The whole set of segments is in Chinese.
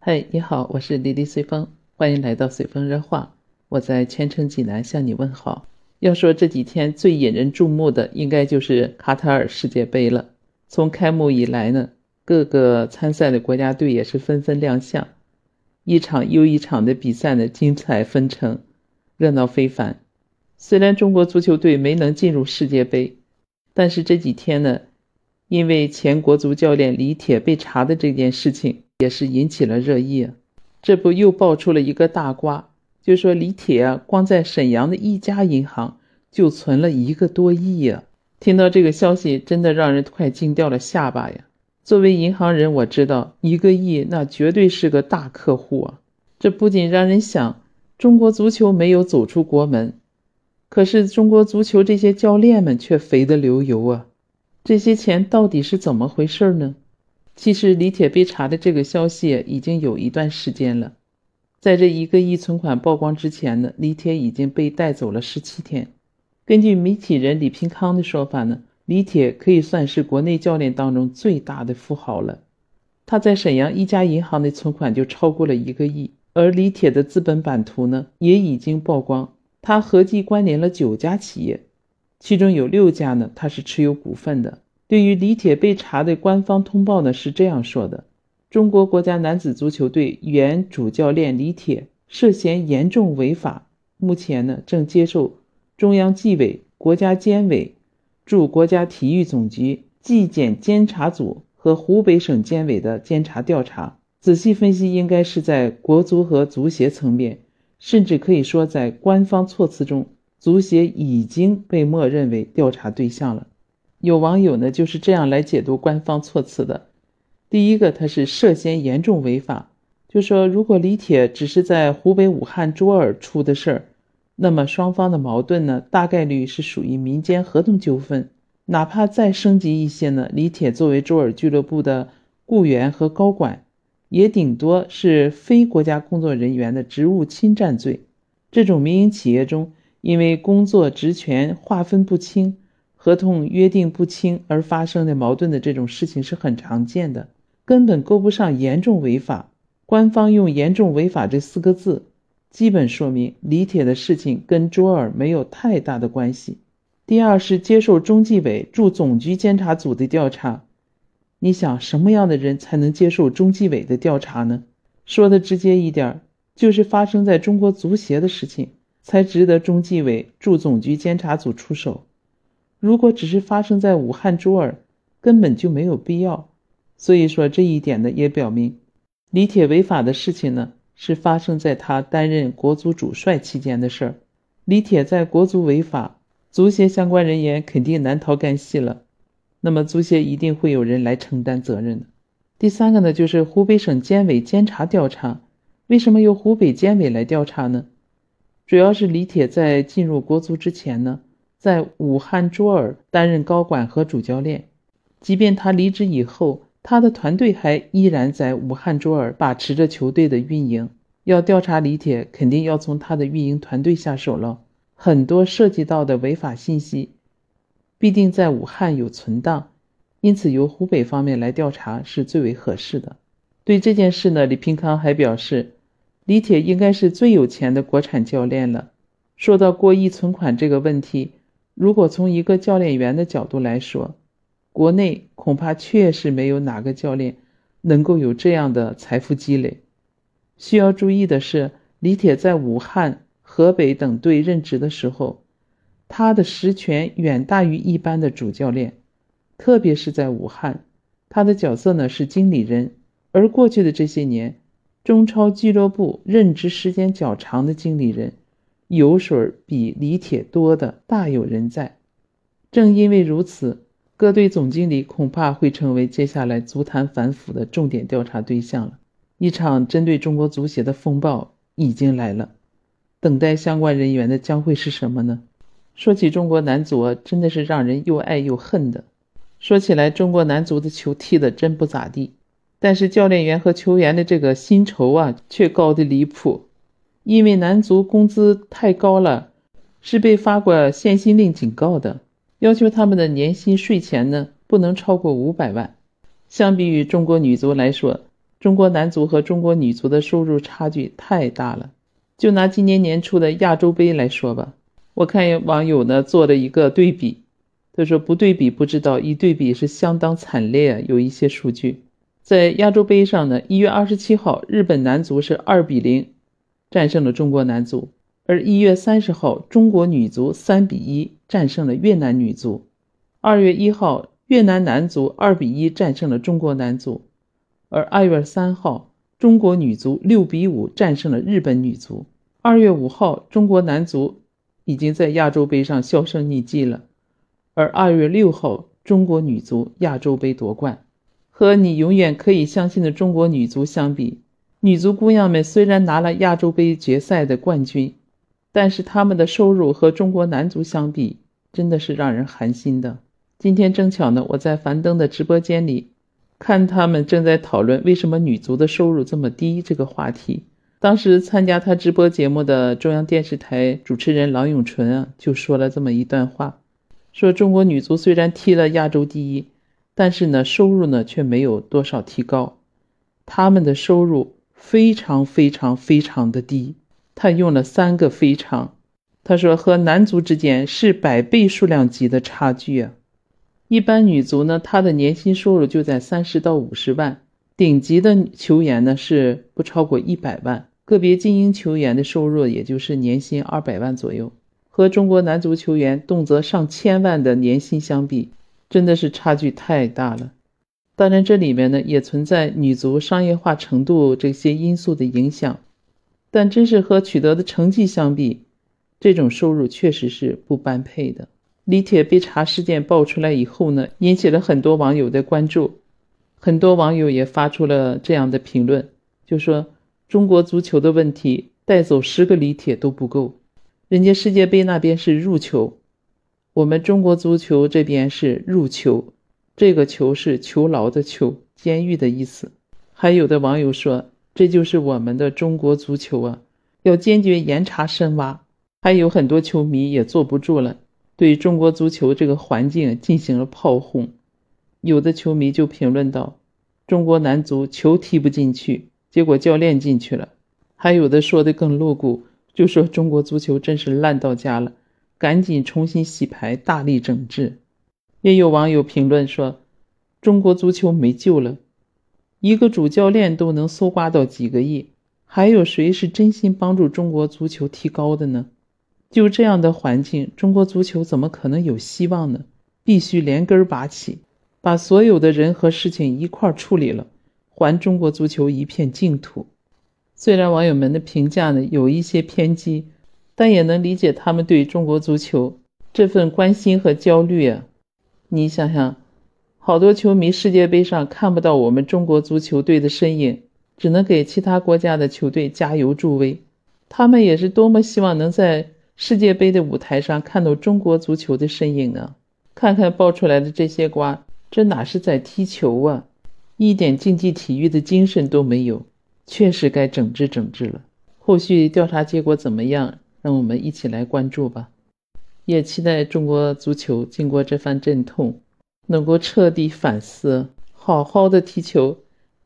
嗨，你好，我是丽丽随风，欢迎来到随风热话。我在千城济南向你问好。要说这几天最引人注目的，应该就是卡塔尔世界杯了。从开幕以来呢，各个参赛的国家队也是纷纷亮相，一场又一场的比赛呢，精彩纷呈，热闹非凡。虽然中国足球队没能进入世界杯，但是这几天呢，因为前国足教练李铁被查的这件事情。也是引起了热议，这不又爆出了一个大瓜，就说李铁啊，光在沈阳的一家银行就存了一个多亿呀！听到这个消息，真的让人快惊掉了下巴呀！作为银行人，我知道一个亿那绝对是个大客户啊！这不仅让人想，中国足球没有走出国门，可是中国足球这些教练们却肥得流油啊！这些钱到底是怎么回事呢？其实李铁被查的这个消息已经有一段时间了，在这一个亿存款曝光之前呢，李铁已经被带走了十七天。根据媒体人李平康的说法呢，李铁可以算是国内教练当中最大的富豪了。他在沈阳一家银行的存款就超过了一个亿，而李铁的资本版图呢也已经曝光，他合计关联了九家企业，其中有六家呢他是持有股份的。对于李铁被查的官方通报呢，是这样说的：中国国家男子足球队原主教练李铁涉嫌严重违法，目前呢正接受中央纪委、国家监委驻国家体育总局纪检监察组和湖北省监委的监察调查。仔细分析，应该是在国足和足协层面，甚至可以说在官方措辞中，足协已经被默认为调查对象了。有网友呢就是这样来解读官方措辞的：第一个，他是涉嫌严重违法，就说如果李铁只是在湖北武汉卓尔出的事儿，那么双方的矛盾呢，大概率是属于民间合同纠纷，哪怕再升级一些呢，李铁作为卓尔俱乐部的雇员和高管，也顶多是非国家工作人员的职务侵占罪。这种民营企业中，因为工作职权划分不清。合同约定不清而发生的矛盾的这种事情是很常见的，根本够不上严重违法。官方用“严重违法”这四个字，基本说明李铁的事情跟卓尔没有太大的关系。第二是接受中纪委驻总局监察组的调查，你想什么样的人才能接受中纪委的调查呢？说的直接一点，就是发生在中国足协的事情才值得中纪委驻总局监察组出手。如果只是发生在武汉卓尔，根本就没有必要。所以说这一点呢，也表明李铁违法的事情呢，是发生在他担任国足主帅期间的事儿。李铁在国足违法，足协相关人员肯定难逃干系了。那么足协一定会有人来承担责任的。第三个呢，就是湖北省监委监察调查。为什么由湖北监委来调查呢？主要是李铁在进入国足之前呢。在武汉卓尔担任高管和主教练，即便他离职以后，他的团队还依然在武汉卓尔把持着球队的运营。要调查李铁，肯定要从他的运营团队下手了。很多涉及到的违法信息，必定在武汉有存档，因此由湖北方面来调查是最为合适的。对这件事呢，李平康还表示，李铁应该是最有钱的国产教练了。说到过亿存款这个问题。如果从一个教练员的角度来说，国内恐怕确实没有哪个教练能够有这样的财富积累。需要注意的是，李铁在武汉、河北等队任职的时候，他的实权远大于一般的主教练，特别是在武汉，他的角色呢是经理人。而过去的这些年，中超俱乐部任职时间较长的经理人。油水比李铁多的大有人在，正因为如此，各队总经理恐怕会成为接下来足坛反腐的重点调查对象了。一场针对中国足协的风暴已经来了，等待相关人员的将会是什么呢？说起中国男足，真的是让人又爱又恨的。说起来，中国男足的球踢的真不咋地，但是教练员和球员的这个薪酬啊，却高的离谱。因为男足工资太高了，是被发过限薪令警告的，要求他们的年薪税前呢不能超过五百万。相比于中国女足来说，中国男足和中国女足的收入差距太大了。就拿今年年初的亚洲杯来说吧，我看网友呢做了一个对比，他说不对比不知道，一对比是相当惨烈。有一些数据，在亚洲杯上呢，一月二十七号，日本男足是二比零战胜了中国男足，而一月三十号，中国女足三比一战胜了越南女足，二月一号，越南男足二比一战胜了中国男足。而二月三号，中国女足六比五战胜了日本女足。二月五号，中国男足已经在亚洲杯上销声匿迹了。而二月六号，中国女足亚洲杯夺冠。和你永远可以相信的中国女足相比，女足姑娘们虽然拿了亚洲杯决赛的冠军，但是她们的收入和中国男足相比，真的是让人寒心的。今天正巧呢，我在樊登的直播间里。看他们正在讨论为什么女足的收入这么低这个话题。当时参加他直播节目的中央电视台主持人郎永淳啊，就说了这么一段话：说中国女足虽然踢了亚洲第一，但是呢，收入呢却没有多少提高，他们的收入非常非常非常的低。他用了三个非常，他说和男足之间是百倍数量级的差距啊。一般女足呢，她的年薪收入就在三十到五十万，顶级的球员呢是不超过一百万，个别精英球员的收入也就是年薪二百万左右，和中国男足球员动辄上千万的年薪相比，真的是差距太大了。当然，这里面呢也存在女足商业化程度这些因素的影响，但真是和取得的成绩相比，这种收入确实是不般配的。李铁被查事件爆出来以后呢，引起了很多网友的关注，很多网友也发出了这样的评论，就说中国足球的问题带走十个李铁都不够，人家世界杯那边是入球，我们中国足球这边是入球，这个球是囚牢的囚，监狱的意思。还有的网友说，这就是我们的中国足球啊，要坚决严查深挖。还有很多球迷也坐不住了。对中国足球这个环境进行了炮轰，有的球迷就评论道：“中国男足球踢不进去，结果教练进去了。”还有的说的更露骨，就说中国足球真是烂到家了，赶紧重新洗牌，大力整治。也有网友评论说：“中国足球没救了，一个主教练都能搜刮到几个亿，还有谁是真心帮助中国足球提高的呢？”就这样的环境，中国足球怎么可能有希望呢？必须连根拔起，把所有的人和事情一块处理了，还中国足球一片净土。虽然网友们的评价呢有一些偏激，但也能理解他们对中国足球这份关心和焦虑啊。你想想，好多球迷世界杯上看不到我们中国足球队的身影，只能给其他国家的球队加油助威，他们也是多么希望能在。世界杯的舞台上看到中国足球的身影啊！看看爆出来的这些瓜，这哪是在踢球啊？一点竞技体育的精神都没有，确实该整治整治了。后续调查结果怎么样？让我们一起来关注吧。也期待中国足球经过这番阵痛，能够彻底反思，好好的踢球，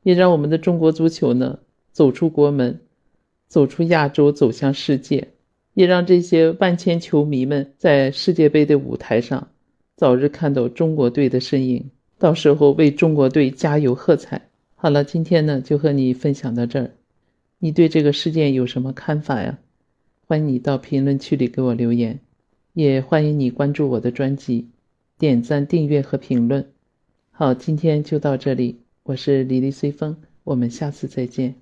也让我们的中国足球呢走出国门，走出亚洲，走向世界。也让这些万千球迷们在世界杯的舞台上早日看到中国队的身影，到时候为中国队加油喝彩。好了，今天呢就和你分享到这儿，你对这个事件有什么看法呀？欢迎你到评论区里给我留言，也欢迎你关注我的专辑，点赞、订阅和评论。好，今天就到这里，我是李丽随风，我们下次再见。